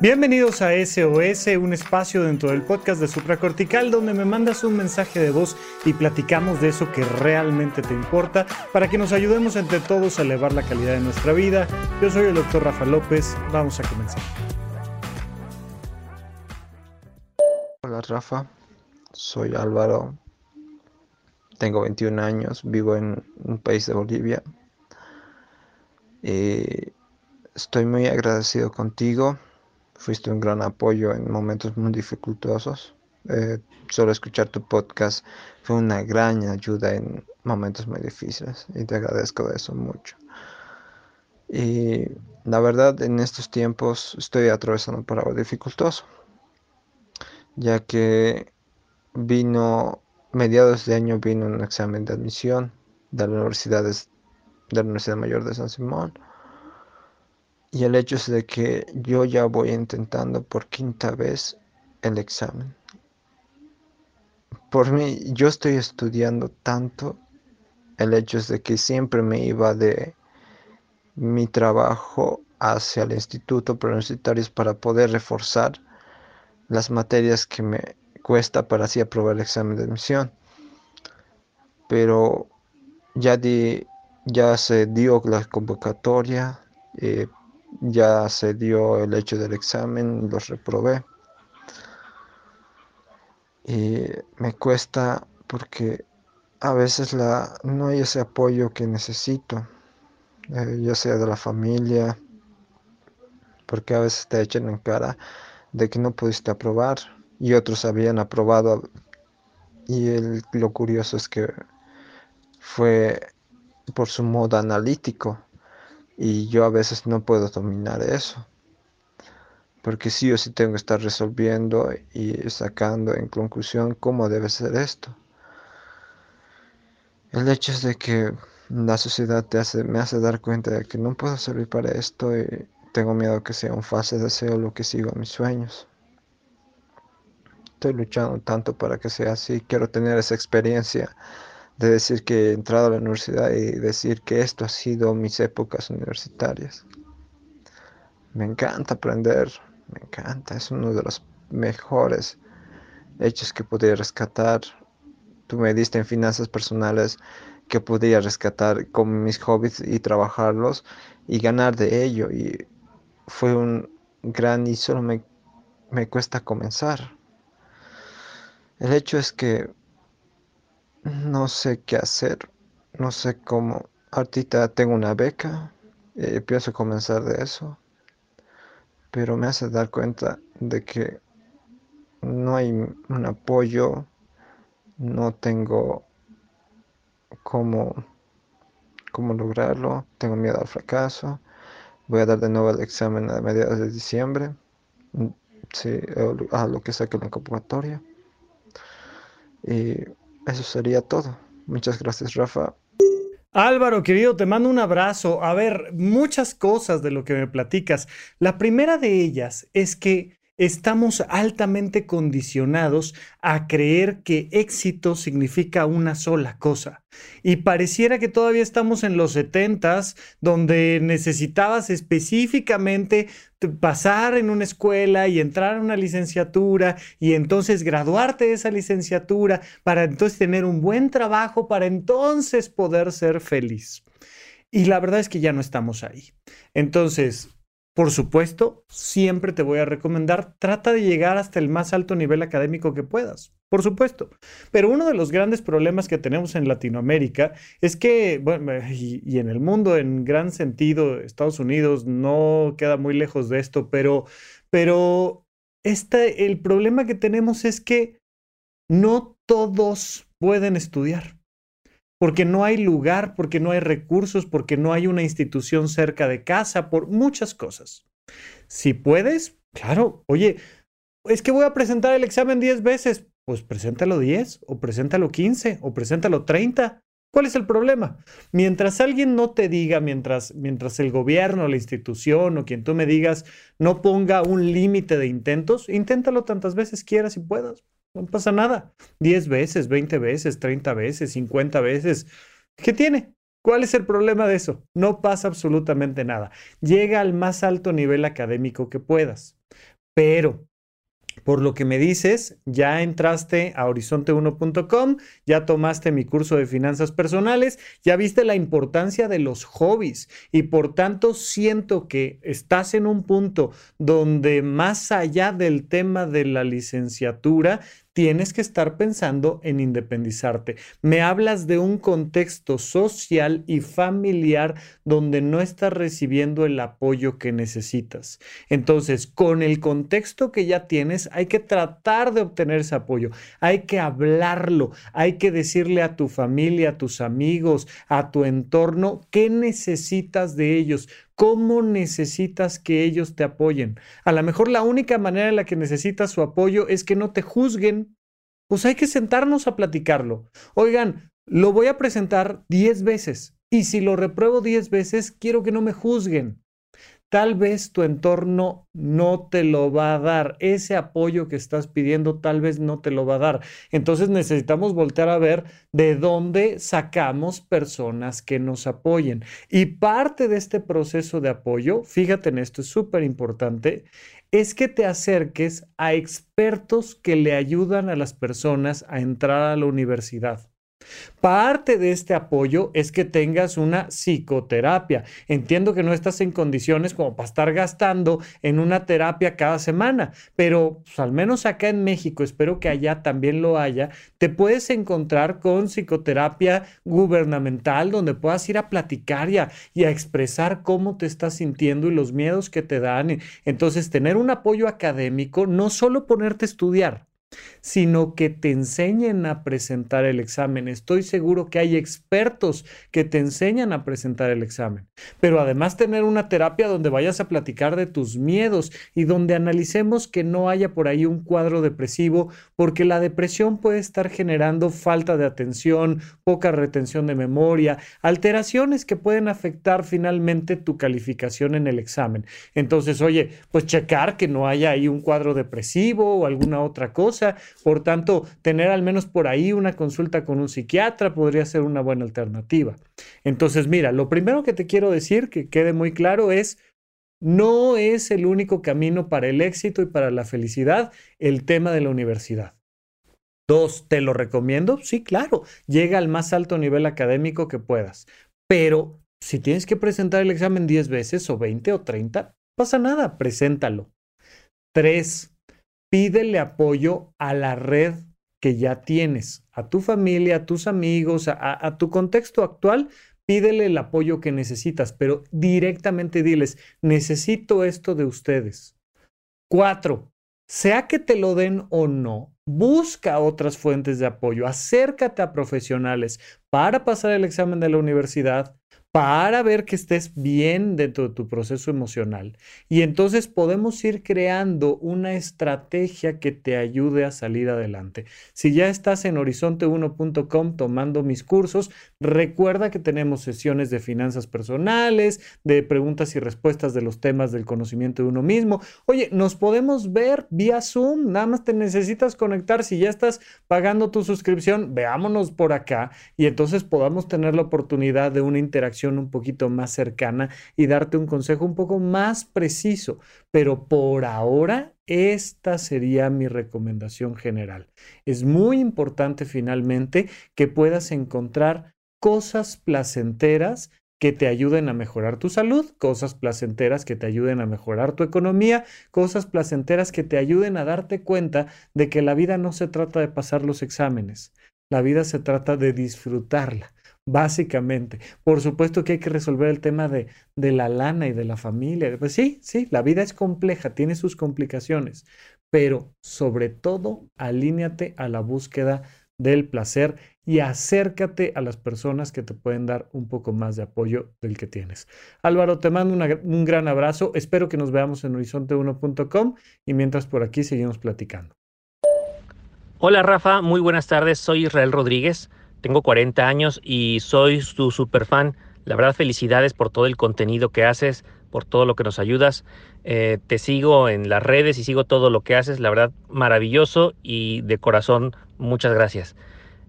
Bienvenidos a SOS, un espacio dentro del podcast de Supracortical donde me mandas un mensaje de voz y platicamos de eso que realmente te importa para que nos ayudemos entre todos a elevar la calidad de nuestra vida. Yo soy el doctor Rafa López, vamos a comenzar. Hola Rafa, soy Álvaro, tengo 21 años, vivo en un país de Bolivia. Eh, estoy muy agradecido contigo fuiste un gran apoyo en momentos muy dificultosos. Eh, solo escuchar tu podcast fue una gran ayuda en momentos muy difíciles y te agradezco de eso mucho. Y la verdad, en estos tiempos estoy atravesando por algo dificultoso, ya que vino, mediados de año vino un examen de admisión de la Universidad, de la Universidad Mayor de San Simón y el hecho es de que yo ya voy intentando por quinta vez el examen. Por mí, yo estoy estudiando tanto. El hecho es de que siempre me iba de mi trabajo hacia el instituto preuniversitario para poder reforzar las materias que me cuesta para así aprobar el examen de admisión. Pero ya, di, ya se dio la convocatoria, eh, ya se dio el hecho del examen, los reprobé. Y me cuesta porque a veces la, no hay ese apoyo que necesito, eh, ya sea de la familia, porque a veces te echan en cara de que no pudiste aprobar y otros habían aprobado. Y lo curioso es que fue por su modo analítico y yo a veces no puedo dominar eso. Porque sí o sí tengo que estar resolviendo y sacando en conclusión cómo debe ser esto. El hecho es de que la sociedad me hace dar cuenta de que no puedo servir para esto y tengo miedo que sea un falso deseo lo que sigo mis sueños. Estoy luchando tanto para que sea así, quiero tener esa experiencia de decir que he entrado a la universidad y decir que esto ha sido mis épocas universitarias. Me encanta aprender, me encanta, es uno de los mejores hechos que podía rescatar. Tú me diste en finanzas personales que podía rescatar con mis hobbies y trabajarlos y ganar de ello. Y fue un gran y solo me, me cuesta comenzar. El hecho es que no sé qué hacer, no sé cómo. Ahorita tengo una beca, eh, pienso comenzar de eso, pero me hace dar cuenta de que no hay un apoyo, no tengo cómo, cómo lograrlo, tengo miedo al fracaso, voy a dar de nuevo el examen a mediados de diciembre, mm, sí, a lo que saque la convocatoria. Y eso sería todo. Muchas gracias, Rafa. Álvaro, querido, te mando un abrazo. A ver, muchas cosas de lo que me platicas. La primera de ellas es que estamos altamente condicionados a creer que éxito significa una sola cosa. Y pareciera que todavía estamos en los setentas, donde necesitabas específicamente pasar en una escuela y entrar a una licenciatura y entonces graduarte de esa licenciatura para entonces tener un buen trabajo, para entonces poder ser feliz. Y la verdad es que ya no estamos ahí. Entonces, por supuesto, siempre te voy a recomendar, trata de llegar hasta el más alto nivel académico que puedas. Por supuesto. Pero uno de los grandes problemas que tenemos en Latinoamérica es que, bueno, y, en el mundo en gran sentido, Estados Unidos no queda muy lejos de esto, pero, pero este, el problema que tenemos es que no todos pueden estudiar porque no hay lugar, porque no hay recursos, porque no hay una institución cerca de casa, por muchas cosas. Si puedes, claro, oye, es que voy a presentar el examen 10 veces, pues preséntalo 10 o preséntalo 15 o preséntalo 30. ¿Cuál es el problema? Mientras alguien no te diga, mientras, mientras el gobierno, la institución o quien tú me digas no ponga un límite de intentos, inténtalo tantas veces quieras y puedas. No pasa nada. 10 veces, 20 veces, 30 veces, 50 veces. ¿Qué tiene? ¿Cuál es el problema de eso? No pasa absolutamente nada. Llega al más alto nivel académico que puedas. Pero por lo que me dices, ya entraste a horizonte1.com, ya tomaste mi curso de finanzas personales, ya viste la importancia de los hobbies y por tanto siento que estás en un punto donde más allá del tema de la licenciatura, tienes que estar pensando en independizarte. Me hablas de un contexto social y familiar donde no estás recibiendo el apoyo que necesitas. Entonces, con el contexto que ya tienes, hay que tratar de obtener ese apoyo. Hay que hablarlo, hay que decirle a tu familia, a tus amigos, a tu entorno, qué necesitas de ellos, ¿Cómo necesitas que ellos te apoyen? A lo mejor la única manera en la que necesitas su apoyo es que no te juzguen. Pues hay que sentarnos a platicarlo. Oigan, lo voy a presentar 10 veces y si lo repruebo 10 veces, quiero que no me juzguen tal vez tu entorno no te lo va a dar. Ese apoyo que estás pidiendo tal vez no te lo va a dar. Entonces necesitamos voltear a ver de dónde sacamos personas que nos apoyen. Y parte de este proceso de apoyo, fíjate en esto, es súper importante, es que te acerques a expertos que le ayudan a las personas a entrar a la universidad. Parte de este apoyo es que tengas una psicoterapia. Entiendo que no estás en condiciones como para estar gastando en una terapia cada semana, pero pues, al menos acá en México, espero que allá también lo haya, te puedes encontrar con psicoterapia gubernamental donde puedas ir a platicar y a, y a expresar cómo te estás sintiendo y los miedos que te dan. Entonces, tener un apoyo académico, no solo ponerte a estudiar, sino que te enseñen a presentar el examen. Estoy seguro que hay expertos que te enseñan a presentar el examen, pero además tener una terapia donde vayas a platicar de tus miedos y donde analicemos que no haya por ahí un cuadro depresivo, porque la depresión puede estar generando falta de atención, poca retención de memoria, alteraciones que pueden afectar finalmente tu calificación en el examen. Entonces, oye, pues checar que no haya ahí un cuadro depresivo o alguna otra cosa por tanto, tener al menos por ahí una consulta con un psiquiatra podría ser una buena alternativa. Entonces, mira, lo primero que te quiero decir, que quede muy claro, es no es el único camino para el éxito y para la felicidad el tema de la universidad. Dos, ¿te lo recomiendo? Sí, claro, llega al más alto nivel académico que puedas. Pero si tienes que presentar el examen 10 veces o 20 o 30, pasa nada, preséntalo. Tres, pídele apoyo a la red que ya tienes, a tu familia, a tus amigos, a, tu contexto actual, pídele el apoyo que necesitas, pero directamente diles, necesito esto de ustedes. Cuatro, sea que te lo den o no, busca otras fuentes de apoyo, acércate a profesionales para pasar el examen de la universidad, para ver que estés bien dentro de tu proceso emocional. Y entonces podemos ir creando una estrategia que te ayude a salir adelante. Si ya estás en horizonte1.com tomando mis cursos, recuerda que tenemos sesiones de finanzas personales, de preguntas y respuestas de los temas del conocimiento de uno mismo. Oye, nos podemos ver vía Zoom, nada más te necesitas conectar. Si ya estás pagando tu suscripción, veámonos por acá y entonces podamos tener la oportunidad de una interacción un poquito más cercana y darte un consejo un poco más preciso. Pero por ahora, esta sería mi recomendación general. Es muy importante finalmente que puedas encontrar cosas placenteras que te ayuden a mejorar tu salud, cosas placenteras que te ayuden a mejorar tu economía, cosas placenteras que te ayuden a darte cuenta de que la vida no se trata de pasar los exámenes, la vida se trata de disfrutarla básicamente. Por supuesto que hay que resolver el tema de, de, la lana y de la familia. Pues sí, sí, la vida es compleja, tiene sus complicaciones, pero sobre todo alíñate a la búsqueda del placer y acércate a las personas que te pueden dar un poco más de apoyo del que tienes. Álvaro, te mando un gran abrazo. Espero que nos veamos en horizonte1.com y mientras por aquí seguimos platicando. Hola Rafa, muy buenas tardes. Soy Israel Rodríguez. Tengo 40 años y soy tu super fan. La verdad, felicidades por todo el contenido que haces, por todo lo que nos ayudas. Eh, te sigo en las redes y sigo todo lo que haces. La verdad, maravilloso y de corazón, muchas gracias.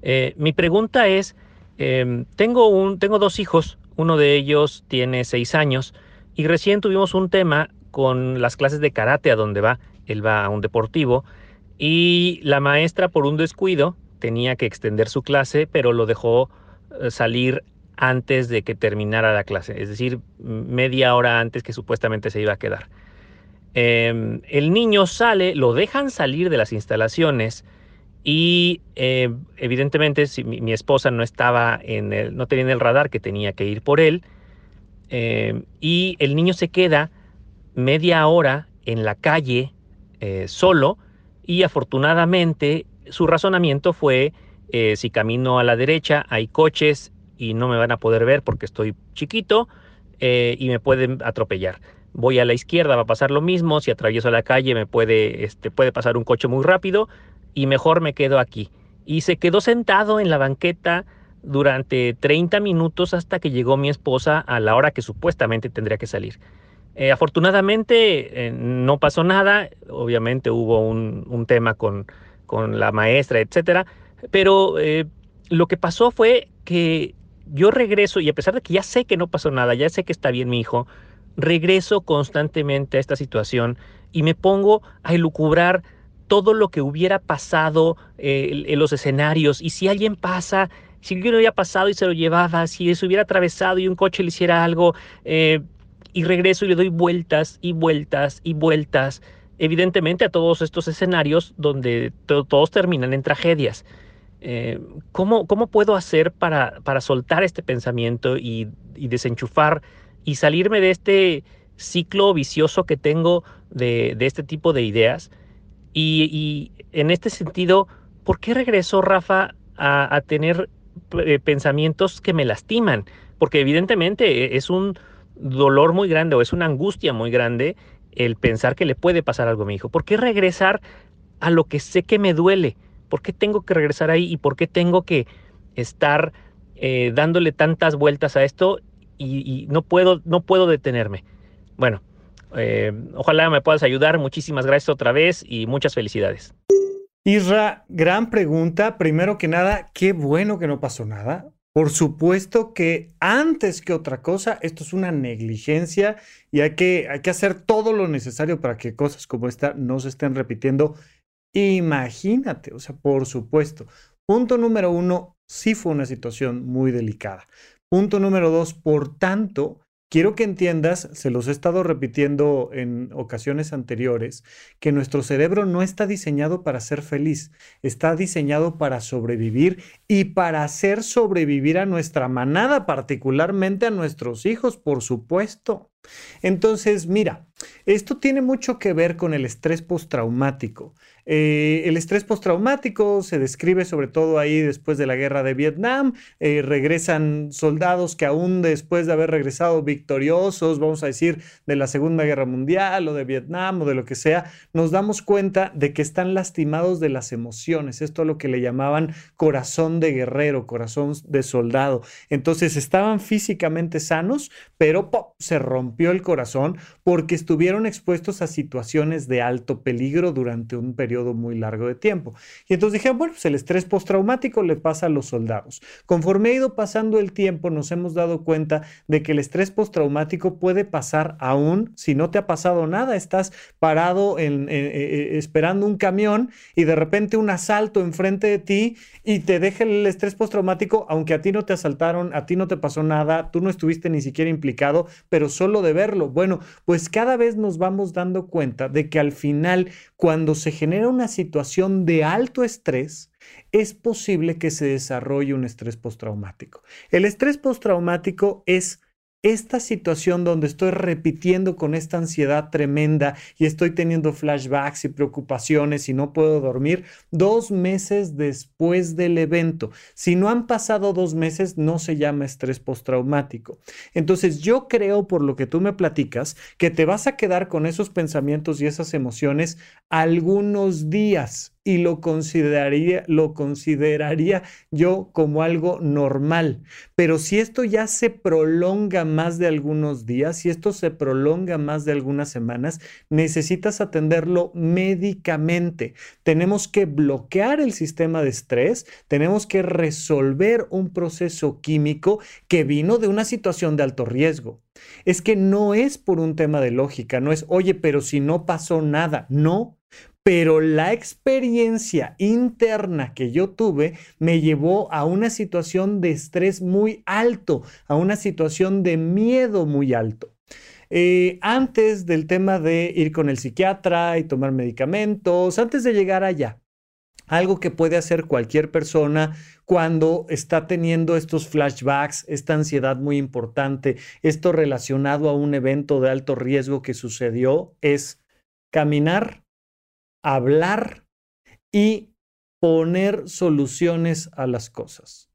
Eh, mi pregunta es, em, tengo, un, tengo dos hijos, uno de ellos tiene seis años y recién tuvimos un tema con las clases de karate a donde va él va a un deportivo y la maestra por un descuido tenía que extender su clase, pero lo dejó eh, salir antes de que terminara la clase, es decir, media hora antes que supuestamente se iba a quedar. Em, el niño sale, lo dejan salir de las instalaciones y eh, evidentemente si mi, esposa no estaba en el, no tenía en el radar que tenía que ir por él em, y el niño se queda media hora en la calle eh, solo y afortunadamente su razonamiento fue eh, si camino a la derecha hay coches y no me van a poder ver porque estoy chiquito y me pueden atropellar voy a la izquierda, va a pasar lo mismo, si atravieso la calle me puede, este, puede pasar un coche muy rápido y mejor me quedo aquí. Y se quedó sentado en la banqueta durante 30 minutos hasta que llegó mi esposa a la hora que supuestamente tendría que salir. Eh, afortunadamente eh, no pasó nada, obviamente hubo un, tema con, con, la maestra, etcétera, pero eh, lo que pasó fue que yo regreso y a pesar de que ya sé que no pasó nada, ya sé que está bien mi hijo, regreso constantemente a esta situación y me pongo a elucubrar todo lo que hubiera pasado eh, en los escenarios. Y si alguien pasa, si alguien hubiera pasado y se lo llevaba, si se hubiera atravesado y un coche le hiciera algo eh, y regreso y le doy vueltas y vueltas y vueltas, evidentemente a todos estos escenarios donde todos terminan en tragedias. Eh, ¿cómo, ¿cómo, puedo hacer para, para soltar este pensamiento y, desenchufar y salirme de este ciclo vicioso que tengo de, este tipo de ideas. Y, en este sentido, ¿por qué regreso, Rafa, a, tener eh, pensamientos que me lastiman? Porque evidentemente e, es un dolor muy grande o es una angustia muy grande el pensar que le puede pasar algo a mi hijo. ¿Por qué regresar a lo que sé que me duele? ¿Por qué tengo que regresar ahí y por qué tengo que estar eh, dándole tantas vueltas a esto y, no, puedo, no puedo detenerme. Bueno, eh, ojalá me puedas ayudar. Muchísimas gracias otra vez y muchas felicidades. Isra, gran pregunta. Primero que nada, qué bueno que no pasó nada. Por supuesto que antes que otra cosa, esto es una negligencia y hay que, hay que hacer todo lo necesario para que cosas como esta no se estén repitiendo. Imagínate, o sea, por supuesto. Punto número uno, sí fue una situación muy delicada. Punto número dos, por tanto, quiero que entiendas, se los he estado repitiendo en ocasiones anteriores, que nuestro cerebro no está diseñado para ser feliz, está diseñado para sobrevivir y para hacer sobrevivir a nuestra manada, particularmente a nuestros hijos, por supuesto. Entonces, mira, esto tiene mucho que ver con el estrés postraumático. Eh, el estrés postraumático se describe sobre todo ahí después de la guerra de Vietnam. Eh, regresan soldados que aún después de haber regresado victoriosos, vamos a decir, de la Segunda Guerra Mundial o de Vietnam o de lo que sea, nos damos cuenta de que están lastimados de las emociones. Esto es lo que le llamaban corazón de guerrero, corazón de soldado. Entonces estaban físicamente sanos, pero se rompió el corazón porque estuvieron expuestos a situaciones de alto peligro durante un periodo muy largo de tiempo. Y entonces dije, bueno, pues el estrés postraumático le pasa a los soldados. Conforme ha ido pasando el tiempo, nos hemos dado cuenta de que el estrés postraumático puede pasar aún si no te ha pasado nada, estás parado en, eh, esperando un camión y de repente un asalto enfrente de ti y te deja el estrés postraumático, aunque a ti no te asaltaron, a ti no te pasó nada, tú no estuviste ni siquiera implicado, pero solo de verlo. Bueno, pues cada vez nos vamos dando cuenta de que al final, cuando se genera una situación de alto estrés, es posible que se desarrolle un estrés postraumático. El estrés postraumático es esta situación donde estoy repitiendo con esta ansiedad tremenda y estoy teniendo flashbacks y preocupaciones y no puedo dormir dos meses después del evento. Si no han pasado dos meses, no se llama estrés postraumático. Entonces yo creo, por lo que tú me platicas, que te vas a quedar con esos pensamientos y esas emociones algunos días y lo consideraría, lo consideraría yo como algo normal. Pero si esto ya se prolonga más de algunos días, si esto se prolonga más de algunas semanas, necesitas atenderlo médicamente. Tenemos que bloquear el sistema de estrés, tenemos que resolver un proceso químico que vino de una situación de alto riesgo. Es que no es por un tema de lógica, no es, oye, pero si no pasó nada, no pero la experiencia interna que yo tuve me llevó a una situación de estrés muy alto, a una situación de miedo muy alto. Eh, antes del tema de ir con el psiquiatra y tomar medicamentos, antes de llegar allá, algo que puede hacer cualquier persona cuando está teniendo estos flashbacks, esta ansiedad muy importante, esto relacionado a un evento de alto riesgo que sucedió, es caminar, hablar y poner soluciones a las cosas.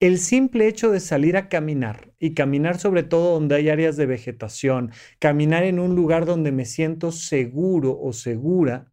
El simple hecho de salir a caminar y caminar sobre todo donde hay áreas de vegetación, caminar en un lugar donde me siento seguro o segura,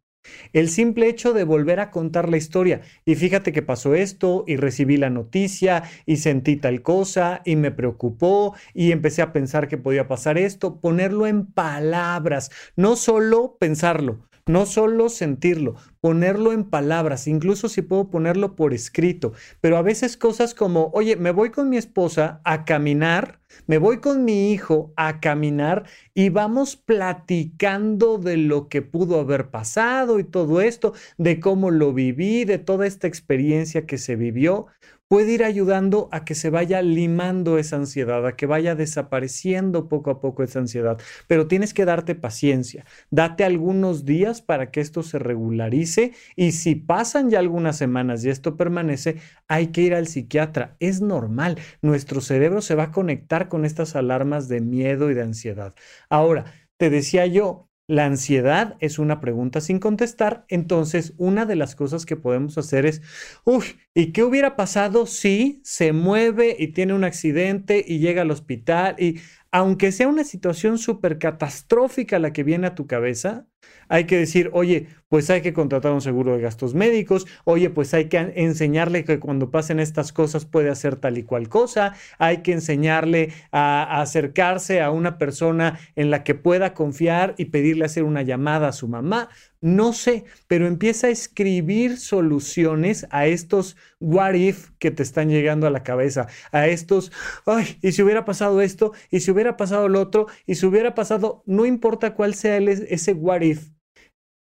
el simple hecho de volver a contar la historia. Y fíjate que pasó esto y recibí la noticia y sentí tal cosa y me preocupó y empecé a pensar que podía pasar esto. Ponerlo en palabras, no solo pensarlo, no solo sentirlo, ponerlo en palabras, incluso si puedo ponerlo por escrito, pero a veces cosas como, oye, me voy con mi esposa a caminar, me voy con mi hijo a caminar y vamos platicando de lo que pudo haber pasado y todo esto, de cómo lo viví, de toda esta experiencia que se vivió puede ir ayudando a que se vaya limando esa ansiedad, a que vaya desapareciendo poco a poco esa ansiedad. Pero tienes que darte paciencia, date algunos días para que esto se regularice y si pasan ya algunas semanas y esto permanece, hay que ir al psiquiatra. Es normal, nuestro cerebro se va a conectar con estas alarmas de miedo y de ansiedad. Ahora, te decía yo, la ansiedad es una pregunta sin contestar, entonces una de las cosas que podemos hacer es, uy, ¿y qué hubiera pasado si se mueve y tiene un accidente y llega al hospital? Y aunque sea una situación súper catastrófica la que viene a tu cabeza, hay que decir, oye, pues hay que contratar un seguro de gastos médicos, oye, pues hay que enseñarle que cuando pasen estas cosas puede hacer tal y cual cosa, hay que enseñarle a, acercarse a una persona en la que pueda confiar y pedirle hacer una llamada a su mamá. No sé, pero empieza a escribir soluciones a estos what if que te están llegando a la cabeza, a estos, ay, y si hubiera pasado esto, y si hubiera pasado lo otro, y si hubiera pasado, no importa cuál sea ese what if,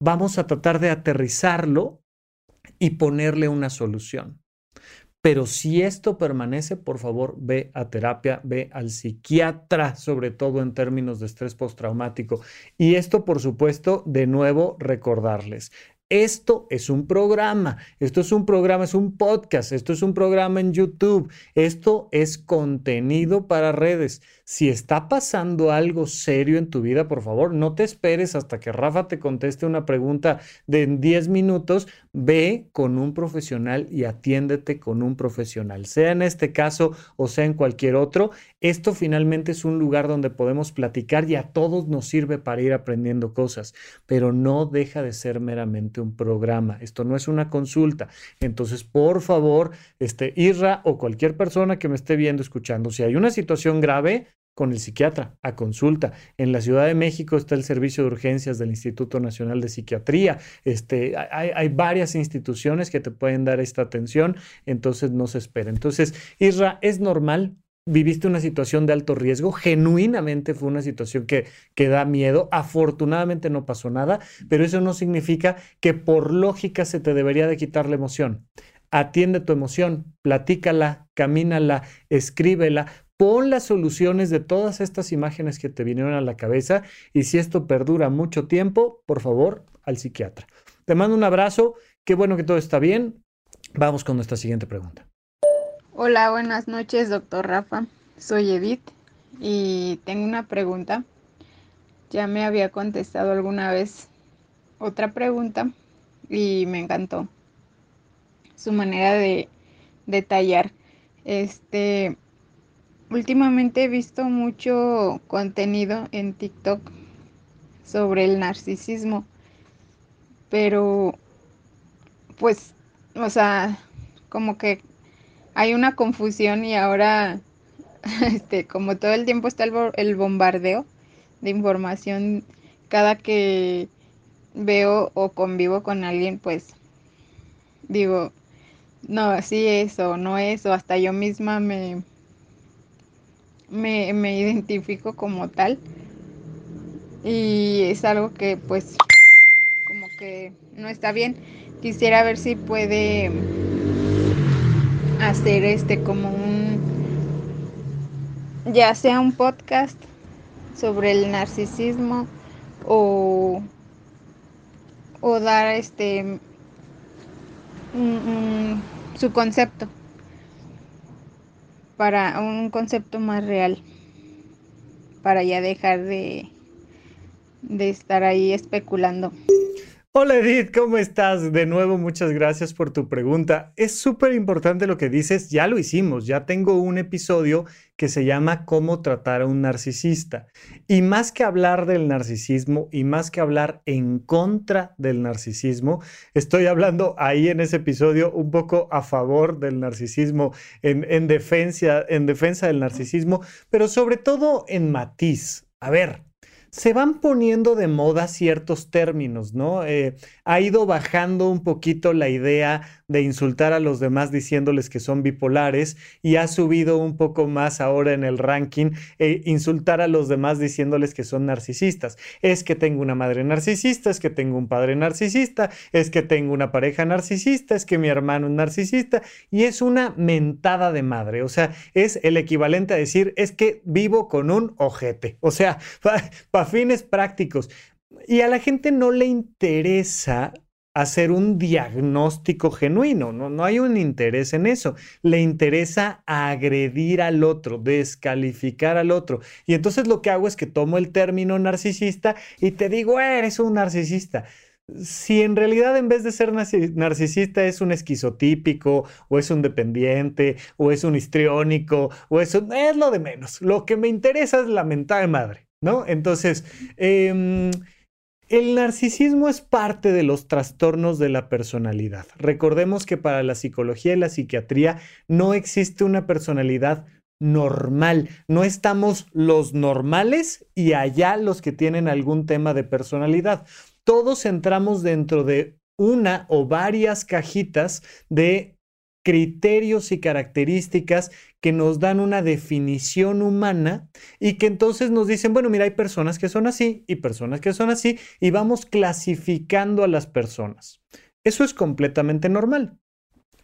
vamos a tratar de aterrizarlo y ponerle una solución. Pero si esto permanece, por favor, ve a terapia, ve al psiquiatra, sobre todo en términos de estrés postraumático. Y esto, por supuesto, de nuevo, recordarles. Esto es un programa, esto es un programa, es un podcast, esto es un programa en YouTube, esto es contenido para redes. Si está pasando algo serio en tu vida, por favor, no te esperes hasta que Rafa te conteste una pregunta de 10 minutos. Ve con un profesional y atiéndete con un profesional, sea en este caso o sea en cualquier otro. Esto finalmente es un lugar donde podemos platicar y a todos nos sirve para ir aprendiendo cosas, pero no deja de ser meramente un programa. Esto no es una consulta. Entonces, por favor, este Irra o cualquier persona que me esté viendo, escuchando, si hay una situación grave, con el psiquiatra a consulta. En la Ciudad de México está el servicio de urgencias del Instituto Nacional de Psiquiatría. Este, hay, hay, varias instituciones que te pueden dar esta atención, entonces no se espera. Entonces, Isra, es normal. Viviste una situación de alto riesgo, genuinamente fue una situación que, que da miedo, afortunadamente no pasó nada, pero eso no significa que por lógica se te debería de quitar la emoción atiende tu emoción, platícala, camínala, escríbela, pon las soluciones de todas estas imágenes que te vinieron a la cabeza y si esto perdura mucho tiempo, por favor, al psiquiatra. Te mando un abrazo, qué bueno que todo está bien. Vamos con nuestra siguiente pregunta. Hola, buenas noches, doctor Rafa. Soy Edith y tengo una pregunta. Ya me había contestado alguna vez otra pregunta y me encantó su manera de detallar. Este, Últimamente he visto mucho contenido en TikTok sobre el narcisismo, pero pues, o sea, como que hay una confusión y ahora, este, como todo el tiempo está el, bombardeo de información, cada que veo o convivo con alguien, pues digo, no, sí eso, no eso, hasta yo misma me me, me identifico como tal y es algo que pues como que no está bien. Quisiera ver si puede hacer este como un, ya sea un podcast sobre el narcisismo o, o dar este su concepto para un concepto más real para ya dejar de, de estar ahí especulando. Hola Edith, ¿cómo estás? De nuevo, muchas gracias por tu pregunta. Es súper importante lo que dices, ya lo hicimos, ya tengo un episodio que se llama Cómo tratar a un narcisista. Y más que hablar del narcisismo y más que hablar en contra del narcisismo, estoy hablando ahí en ese episodio un poco a favor del narcisismo, en, en defensa, en defensa del narcisismo, pero sobre todo en matiz. A ver, se van poniendo de moda ciertos términos, ¿no? Eh, ha ido bajando un poquito la idea de insultar a los demás diciéndoles que son bipolares y ha subido un poco más ahora en el ranking eh, insultar a los demás diciéndoles que son narcisistas. Es que tengo una madre narcisista, es que tengo un padre narcisista, es que tengo una pareja narcisista, es que mi hermano es narcisista y es una mentada de madre, o sea, es el equivalente a decir es que vivo con un ojete, o sea, para fines prácticos. Y a la gente no le interesa hacer un diagnóstico genuino, ¿no? no hay un interés en eso. Le interesa agredir al otro, descalificar al otro. Y entonces lo que hago es que tomo el término narcisista y te digo, eres un narcisista. Si en realidad en vez de ser narcisista es un esquizotípico o es un dependiente o es un histriónico o es, es lo de menos. Lo que me interesa es la mentada de madre. ¿no? Entonces, em, el narcisismo es parte de los trastornos de la personalidad. Recordemos que para la psicología y la psiquiatría no existe una personalidad normal. No estamos los normales y allá los que tienen algún tema de personalidad. Todos entramos dentro de una o varias cajitas de criterios y características que nos dan una definición humana y que entonces nos dicen, bueno, mira, hay personas que son así y personas que son así y vamos clasificando a las personas. Eso es completamente normal.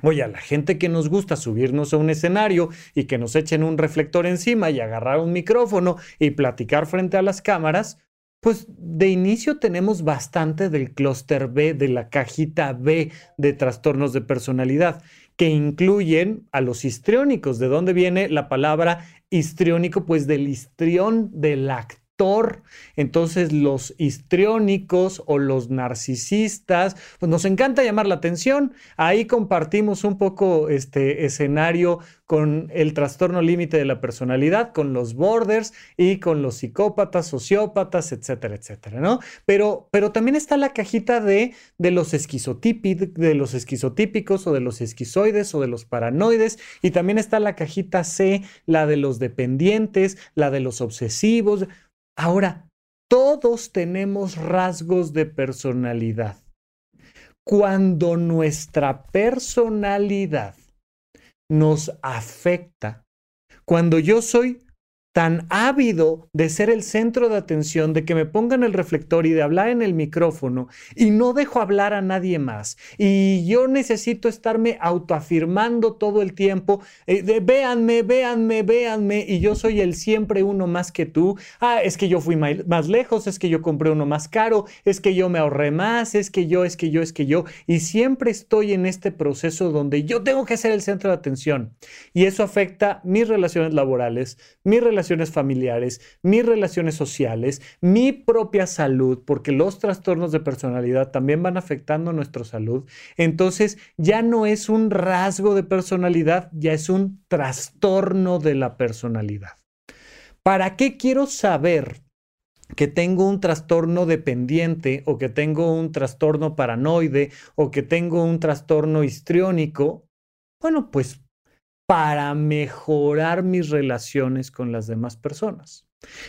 Oye, a la gente que nos gusta subirnos a un escenario y que nos echen un reflector encima y agarrar un micrófono y platicar frente a las cámaras, pues de inicio tenemos bastante del clúster B, de la cajita B de trastornos de personalidad que incluyen a los histriónicos. ¿De dónde viene la palabra histriónico? Pues del histrión del actor entonces los histriónicos o los narcisistas, pues nos encanta llamar la atención. Ahí compartimos un poco este escenario con el trastorno límite de la personalidad, con los borders y con los psicópatas, sociópatas, etcétera, etcétera, ¿no? Pero, pero también está la cajita de, de los de los esquizotípicos o de los esquizoides o de los paranoides y también está la cajita C, la de los dependientes, la de los obsesivos. Ahora, todos tenemos rasgos de personalidad. Cuando nuestra personalidad nos afecta, cuando yo soy tan ávido de ser el centro de atención, de que me pongan el reflector y de hablar en el micrófono y no dejo hablar a nadie más. Y yo necesito estarme autoafirmando todo el tiempo, eh, de véanme, véanme, véanme, y yo soy el siempre uno más que tú. Ah, es que yo fui más lejos, es que yo compré uno más caro, es que yo me ahorré más, es que yo, es que yo, es que yo. Y siempre estoy en este proceso donde yo tengo que ser el centro de atención. Y eso afecta mis relaciones laborales, mis relaciones familiares, mis relaciones sociales, mi propia salud, porque los trastornos de personalidad también van afectando nuestra salud. Entonces ya no es un rasgo de personalidad, ya es un trastorno de la personalidad. ¿Para qué quiero saber que tengo un trastorno dependiente o que tengo un trastorno paranoide o que tengo un trastorno histriónico? Bueno, pues para mejorar mis relaciones con las demás personas.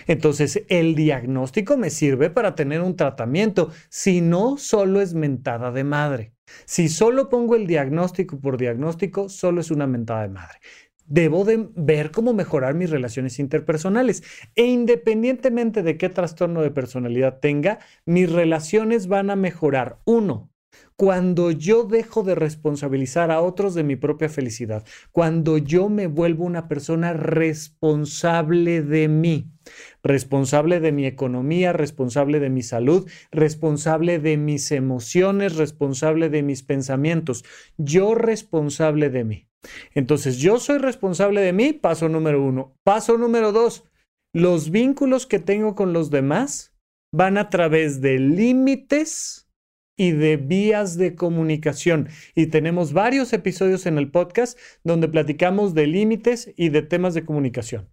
Entonces, el diagnóstico me sirve para tener un tratamiento, si no, solo es mentada de madre. Si solo pongo el diagnóstico por diagnóstico, solo es una mentada de madre. debo de ver cómo mejorar mis relaciones interpersonales. E independientemente de qué trastorno de personalidad tenga, mis relaciones van a mejorar. Uno, cuando yo dejo de responsabilizar a otros de mi propia felicidad, cuando yo me vuelvo una persona responsable de mí, responsable de mi economía, responsable de mi salud, responsable de mis emociones, responsable de mis pensamientos, yo responsable de mí. Entonces, yo soy responsable de mí, paso número uno. Paso número dos, los vínculos que tengo con los demás van a través de límites y de vías de comunicación. Y tenemos varios episodios en el podcast donde platicamos de límites y de temas de comunicación.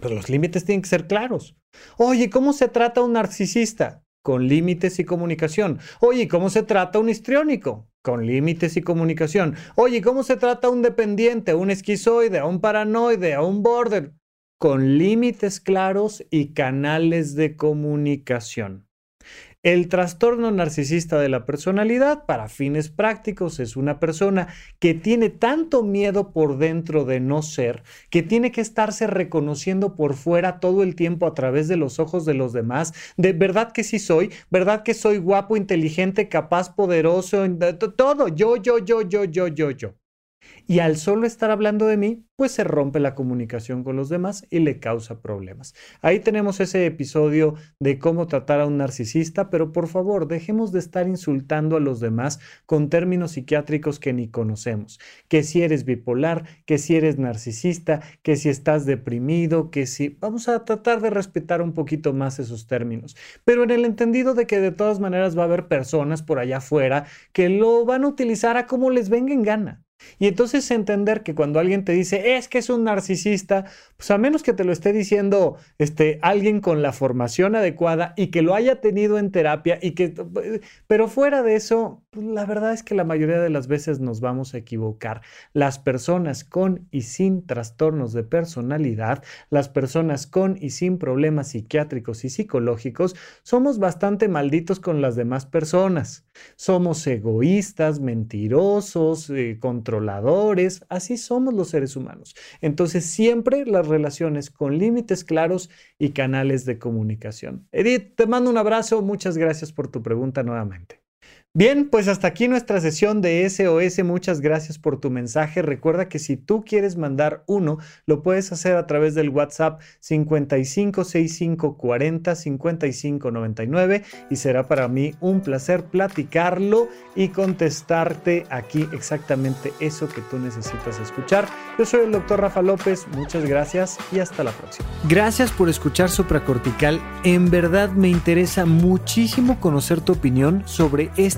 Pero los límites tienen que ser claros. Oye, ¿cómo se trata un narcisista? Con límites y comunicación. Oye, ¿cómo se trata un histriónico? Con límites y comunicación. Oye, ¿cómo se trata un dependiente, un esquizoide, un paranoide, un border? Con límites claros y canales de comunicación. El trastorno narcisista de la personalidad, para fines prácticos, es una persona que tiene tanto miedo por dentro de no ser, que tiene que estarse reconociendo por fuera todo el tiempo a través de los ojos de los demás. De verdad que sí soy, verdad que soy guapo, inteligente, capaz, poderoso, todo, yo, yo, yo, yo, yo, yo, yo. Y al solo estar hablando de mí, pues se rompe la comunicación con los demás y le causa problemas. Ahí tenemos ese episodio de cómo tratar a un narcisista, pero por favor, dejemos de estar insultando a los demás con términos psiquiátricos que ni conocemos. Que si eres bipolar, que si eres narcisista, que si estás deprimido, que si... Vamos a tratar de respetar un poquito más esos términos, pero en el entendido de que de todas maneras va a haber personas por allá afuera que lo van a utilizar a como les venga en gana. Y entonces entender que cuando alguien te dice, es que es un narcisista, pues a menos que te lo esté diciendo este, alguien con la formación adecuada y que lo haya tenido en terapia y que, pero fuera de eso, pues la verdad es que la mayoría de las veces nos vamos a equivocar. Las personas con y sin trastornos de personalidad, las personas con y sin problemas psiquiátricos y psicológicos, somos bastante malditos con las demás personas. Somos egoístas, mentirosos, eh, controladores, así somos los seres humanos. Entonces siempre las relaciones con límites claros y canales de comunicación. Edith, te mando un abrazo, muchas gracias por tu pregunta nuevamente. Bien, pues hasta aquí nuestra sesión de SOS. Muchas gracias por tu mensaje. Recuerda que si tú quieres mandar uno, lo puedes hacer a través del WhatsApp 5565405599 y será para mí un placer platicarlo y contestarte aquí exactamente eso que tú necesitas escuchar. Yo soy el doctor Rafa López. Muchas gracias y hasta la próxima. Gracias por escuchar Supracortical. En verdad me interesa muchísimo conocer tu opinión sobre este